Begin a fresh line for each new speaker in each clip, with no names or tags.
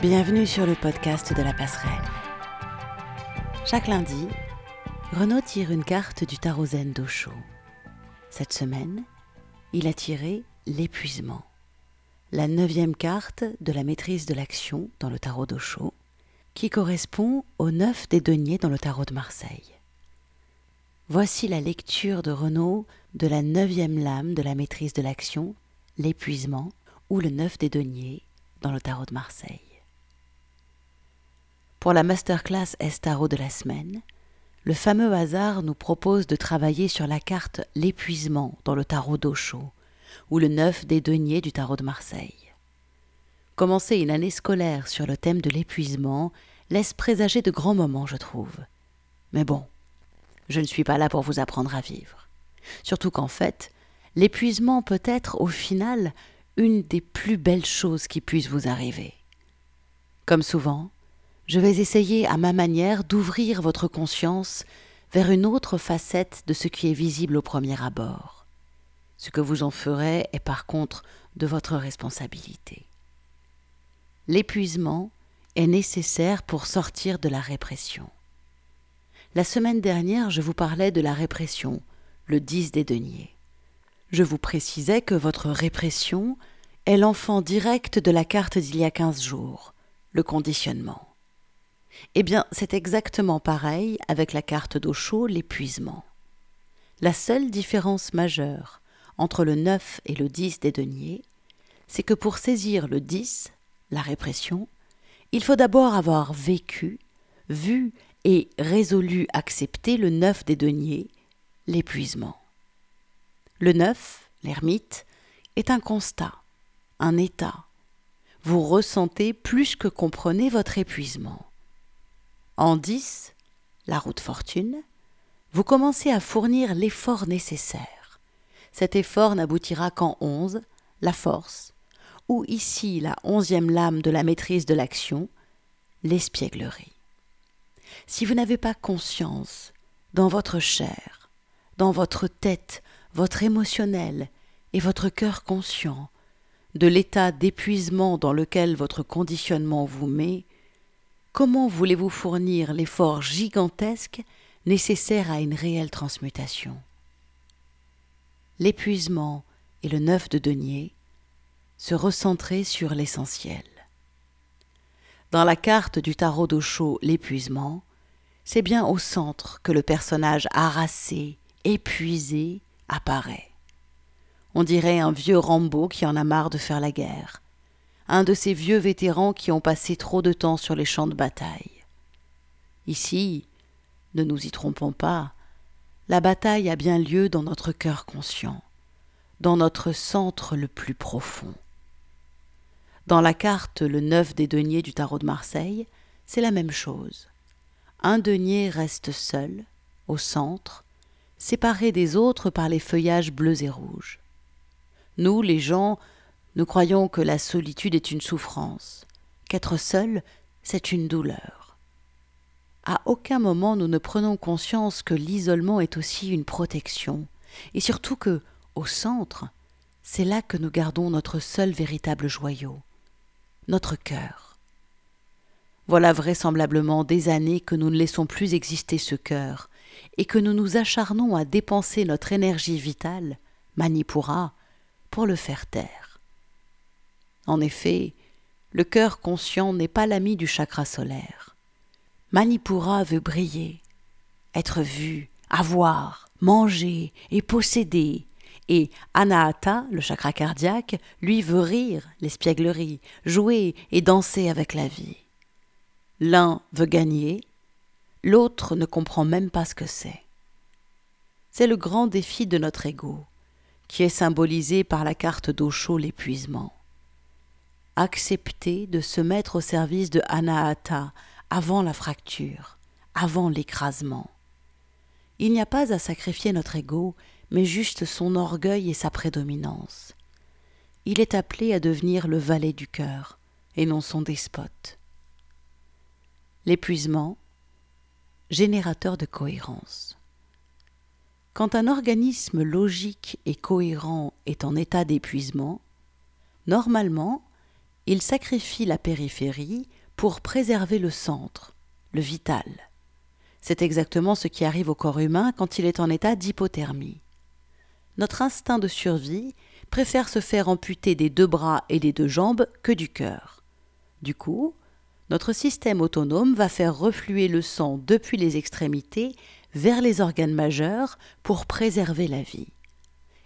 Bienvenue sur le podcast de la passerelle. Chaque lundi, Renaud tire une carte du tarot zen d'Osho. Cette semaine, il a tiré l'épuisement, la neuvième carte de la maîtrise de l'action dans le tarot d'Osho, qui correspond au neuf des deniers dans le tarot de Marseille. Voici la lecture de Renaud de la neuvième lame de la maîtrise de l'action, l'épuisement, ou le neuf des deniers dans le tarot de Marseille. Pour la masterclass Estaro de la semaine, le fameux hasard nous propose de travailler sur la carte l'épuisement dans le tarot d'Osho, ou le neuf des deniers du tarot de Marseille. Commencer une année scolaire sur le thème de l'épuisement laisse présager de grands moments, je trouve. Mais bon, je ne suis pas là pour vous apprendre à vivre. Surtout qu'en fait, l'épuisement peut être au final une des plus belles choses qui puissent vous arriver. Comme souvent, je vais essayer à ma manière d'ouvrir votre conscience vers une autre facette de ce qui est visible au premier abord. Ce que vous en ferez est par contre de votre responsabilité. L'épuisement est nécessaire pour sortir de la répression. La semaine dernière, je vous parlais de la répression, le 10 des deniers. Je vous précisais que votre répression est l'enfant direct de la carte d'il y a quinze jours, le conditionnement. Eh bien, c'est exactement pareil avec la carte d'eau chaude, l'épuisement. La seule différence majeure entre le 9 et le 10 des deniers, c'est que pour saisir le 10, la répression, il faut d'abord avoir vécu, vu et résolu accepter le 9 des deniers, l'épuisement. Le 9, l'ermite, est un constat, un état. Vous ressentez plus que comprenez votre épuisement. En 10, la route fortune, vous commencez à fournir l'effort nécessaire. Cet effort n'aboutira qu'en 11, la force, ou ici la onzième lame de la maîtrise de l'action, l'espièglerie. Si vous n'avez pas conscience, dans votre chair, dans votre tête, votre émotionnel et votre cœur conscient, de l'état d'épuisement dans lequel votre conditionnement vous met, comment voulez-vous fournir l'effort gigantesque nécessaire à une réelle transmutation? L'épuisement et le neuf de denier se recentrer sur l'essentiel. Dans la carte du tarot d'Osho, l'épuisement, c'est bien au centre que le personnage harassé, épuisé, apparaît. On dirait un vieux Rambo qui en a marre de faire la guerre, un de ces vieux vétérans qui ont passé trop de temps sur les champs de bataille. Ici, ne nous y trompons pas, la bataille a bien lieu dans notre cœur conscient, dans notre centre le plus profond. Dans la carte le neuf des deniers du tarot de Marseille, c'est la même chose. Un denier reste seul, au centre, séparé des autres par les feuillages bleus et rouges. Nous, les gens, nous croyons que la solitude est une souffrance, qu'être seul, c'est une douleur. À aucun moment nous ne prenons conscience que l'isolement est aussi une protection, et surtout que, au centre, c'est là que nous gardons notre seul véritable joyau, notre cœur. Voilà vraisemblablement des années que nous ne laissons plus exister ce cœur, et que nous nous acharnons à dépenser notre énergie vitale, Manipura, pour le faire taire. En effet, le cœur conscient n'est pas l'ami du chakra solaire. Manipura veut briller, être vu, avoir, manger et posséder, et Anahata, le chakra cardiaque, lui veut rire, l'espièglerie, jouer et danser avec la vie. L'un veut gagner, l'autre ne comprend même pas ce que c'est. C'est le grand défi de notre ego, qui est symbolisé par la carte d'eau chaud l'épuisement accepter de se mettre au service de Anahata avant la fracture, avant l'écrasement. Il n'y a pas à sacrifier notre ego, mais juste son orgueil et sa prédominance. Il est appelé à devenir le valet du cœur, et non son despote. L'épuisement, générateur de cohérence. Quand un organisme logique et cohérent est en état d'épuisement, normalement, il sacrifie la périphérie pour préserver le centre, le vital. C'est exactement ce qui arrive au corps humain quand il est en état d'hypothermie. Notre instinct de survie préfère se faire amputer des deux bras et des deux jambes que du cœur. Du coup, notre système autonome va faire refluer le sang depuis les extrémités vers les organes majeurs pour préserver la vie.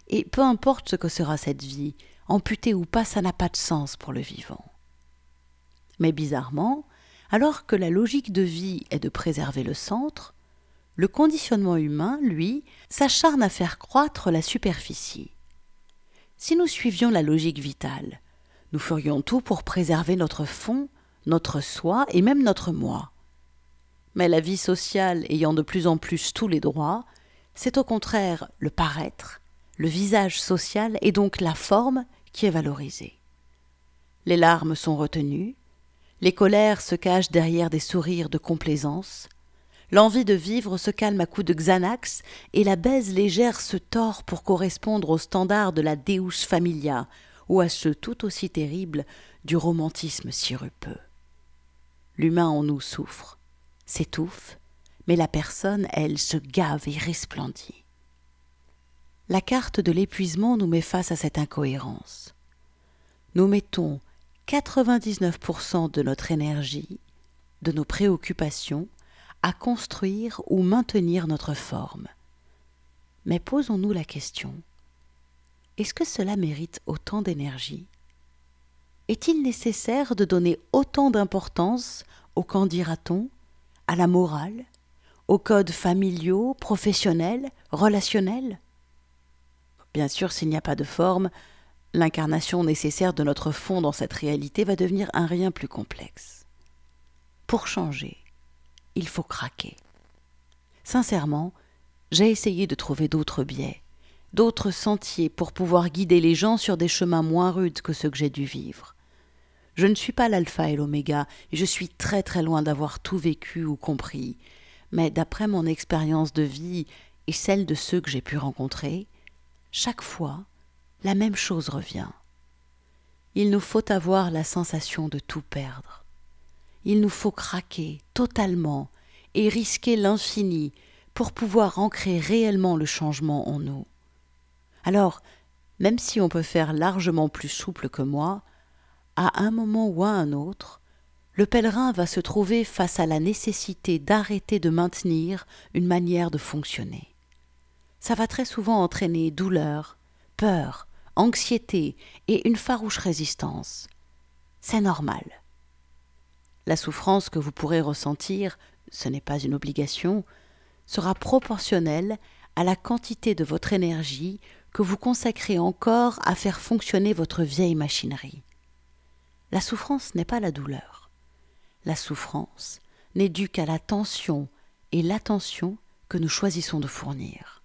Et peu importe ce que sera cette vie, amputée ou pas, ça n'a pas de sens pour le vivant. Mais bizarrement, alors que la logique de vie est de préserver le centre, le conditionnement humain, lui, s'acharne à faire croître la superficie. Si nous suivions la logique vitale, nous ferions tout pour préserver notre fond, notre soi et même notre moi. Mais la vie sociale ayant de plus en plus tous les droits, c'est au contraire le paraître, le visage social et donc la forme qui est valorisée. Les larmes sont retenues, les colères se cachent derrière des sourires de complaisance, l'envie de vivre se calme à coups de Xanax et la baise légère se tord pour correspondre aux standards de la Deus Familia ou à ceux tout aussi terribles du romantisme sirupeux. L'humain en nous souffre, s'étouffe, mais la personne, elle, se gave et resplendit. La carte de l'épuisement nous met face à cette incohérence. Nous mettons 99% de notre énergie, de nos préoccupations, à construire ou maintenir notre forme. Mais posons-nous la question est-ce que cela mérite autant d'énergie? Est-il nécessaire de donner autant d'importance au qu'en dira-t-on, à la morale, aux codes familiaux, professionnels, relationnels? Bien sûr, s'il n'y a pas de forme, l'incarnation nécessaire de notre fond dans cette réalité va devenir un rien plus complexe. Pour changer, il faut craquer. Sincèrement, j'ai essayé de trouver d'autres biais, d'autres sentiers pour pouvoir guider les gens sur des chemins moins rudes que ceux que j'ai dû vivre. Je ne suis pas l'alpha et l'oméga, et je suis très très loin d'avoir tout vécu ou compris, mais d'après mon expérience de vie et celle de ceux que j'ai pu rencontrer, chaque fois, la même chose revient. Il nous faut avoir la sensation de tout perdre. Il nous faut craquer totalement et risquer l'infini pour pouvoir ancrer réellement le changement en nous. Alors, même si on peut faire largement plus souple que moi, à un moment ou à un autre, le pèlerin va se trouver face à la nécessité d'arrêter de maintenir une manière de fonctionner. Ça va très souvent entraîner douleur, peur, anxiété et une farouche résistance. C'est normal. La souffrance que vous pourrez ressentir, ce n'est pas une obligation, sera proportionnelle à la quantité de votre énergie que vous consacrez encore à faire fonctionner votre vieille machinerie. La souffrance n'est pas la douleur. La souffrance n'est due qu'à la tension et l'attention que nous choisissons de fournir.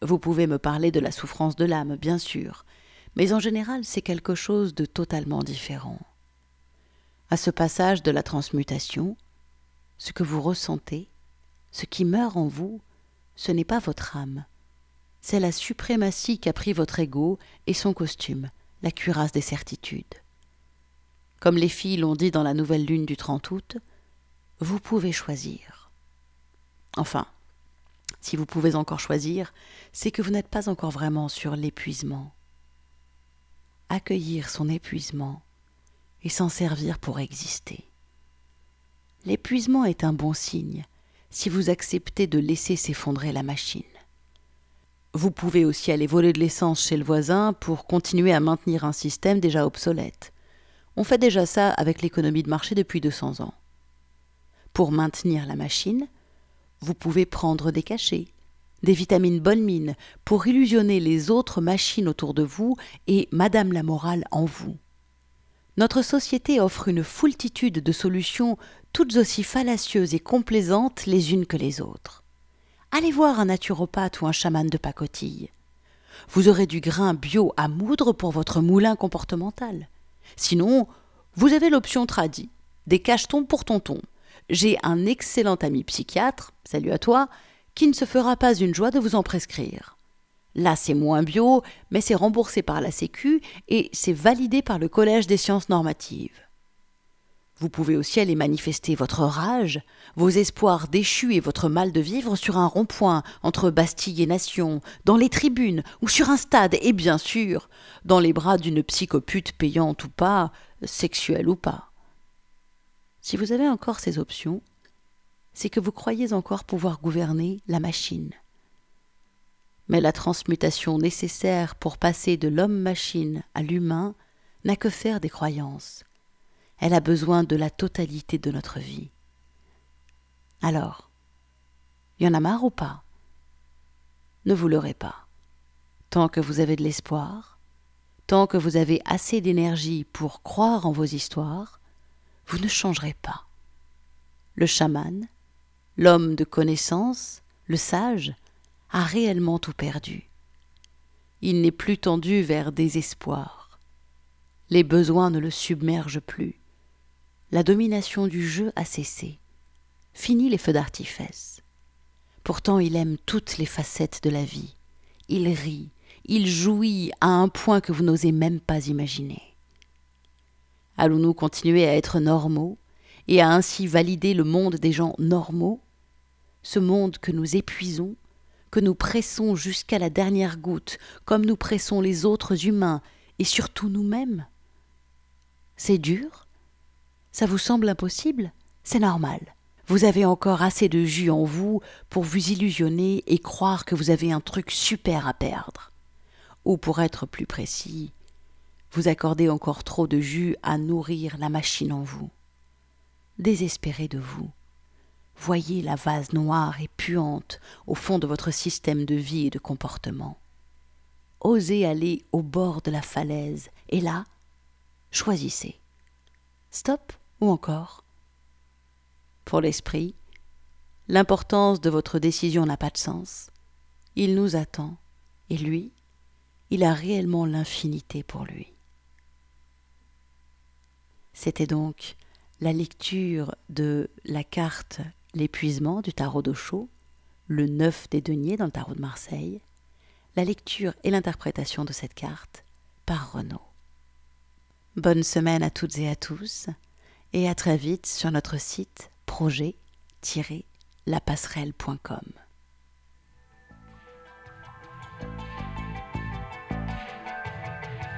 Vous pouvez me parler de la souffrance de l'âme, bien sûr, mais en général c'est quelque chose de totalement différent. À ce passage de la transmutation, ce que vous ressentez, ce qui meurt en vous, ce n'est pas votre âme, c'est la suprématie qu'a pris votre ego et son costume, la cuirasse des certitudes. Comme les filles l'ont dit dans la nouvelle lune du 30 août, vous pouvez choisir. Enfin, si vous pouvez encore choisir, c'est que vous n'êtes pas encore vraiment sur l'épuisement. Accueillir son épuisement et s'en servir pour exister. L'épuisement est un bon signe si vous acceptez de laisser s'effondrer la machine. Vous pouvez aussi aller voler de l'essence chez le voisin pour continuer à maintenir un système déjà obsolète. On fait déjà ça avec l'économie de marché depuis 200 ans. Pour maintenir la machine, vous pouvez prendre des cachets, des vitamines bonne mine, pour illusionner les autres machines autour de vous et Madame la morale en vous. Notre société offre une foultitude de solutions toutes aussi fallacieuses et complaisantes les unes que les autres. Allez voir un naturopathe ou un chaman de pacotille. Vous aurez du grain bio à moudre pour votre moulin comportemental. Sinon, vous avez l'option tradie, des cachetons pour tonton, j'ai un excellent ami psychiatre, salut à toi, qui ne se fera pas une joie de vous en prescrire. Là, c'est moins bio, mais c'est remboursé par la Sécu et c'est validé par le Collège des sciences normatives. Vous pouvez aussi aller manifester votre rage, vos espoirs déchus et votre mal de vivre sur un rond-point entre Bastille et Nation, dans les tribunes ou sur un stade et bien sûr dans les bras d'une psychopute payante ou pas, sexuelle ou pas. Si vous avez encore ces options, c'est que vous croyez encore pouvoir gouverner la machine. Mais la transmutation nécessaire pour passer de l'homme-machine à l'humain n'a que faire des croyances. Elle a besoin de la totalité de notre vie. Alors, y en a marre ou pas? Ne vous leurrez pas. Tant que vous avez de l'espoir, tant que vous avez assez d'énergie pour croire en vos histoires, vous ne changerez pas. Le chaman, l'homme de connaissance, le sage, a réellement tout perdu. Il n'est plus tendu vers désespoir. Les besoins ne le submergent plus. La domination du jeu a cessé. Fini les feux d'artifice. Pourtant il aime toutes les facettes de la vie. Il rit, il jouit à un point que vous n'osez même pas imaginer. Allons-nous continuer à être normaux et à ainsi valider le monde des gens normaux, ce monde que nous épuisons, que nous pressons jusqu'à la dernière goutte, comme nous pressons les autres humains et surtout nous-mêmes? C'est dur? Ça vous semble impossible? C'est normal. Vous avez encore assez de jus en vous pour vous illusionner et croire que vous avez un truc super à perdre. Ou pour être plus précis, vous accordez encore trop de jus à nourrir la machine en vous. Désespérez de vous. Voyez la vase noire et puante au fond de votre système de vie et de comportement. Osez aller au bord de la falaise, et là, choisissez. Stop ou encore? Pour l'esprit, l'importance de votre décision n'a pas de sens. Il nous attend, et lui, il a réellement l'infinité pour lui. C'était donc la lecture de la carte L'épuisement du tarot d'Ocho, le 9 des deniers dans le tarot de Marseille, la lecture et l'interprétation de cette carte par Renaud. Bonne semaine à toutes et à tous et à très vite sur notre site projet-lapasserelle.com.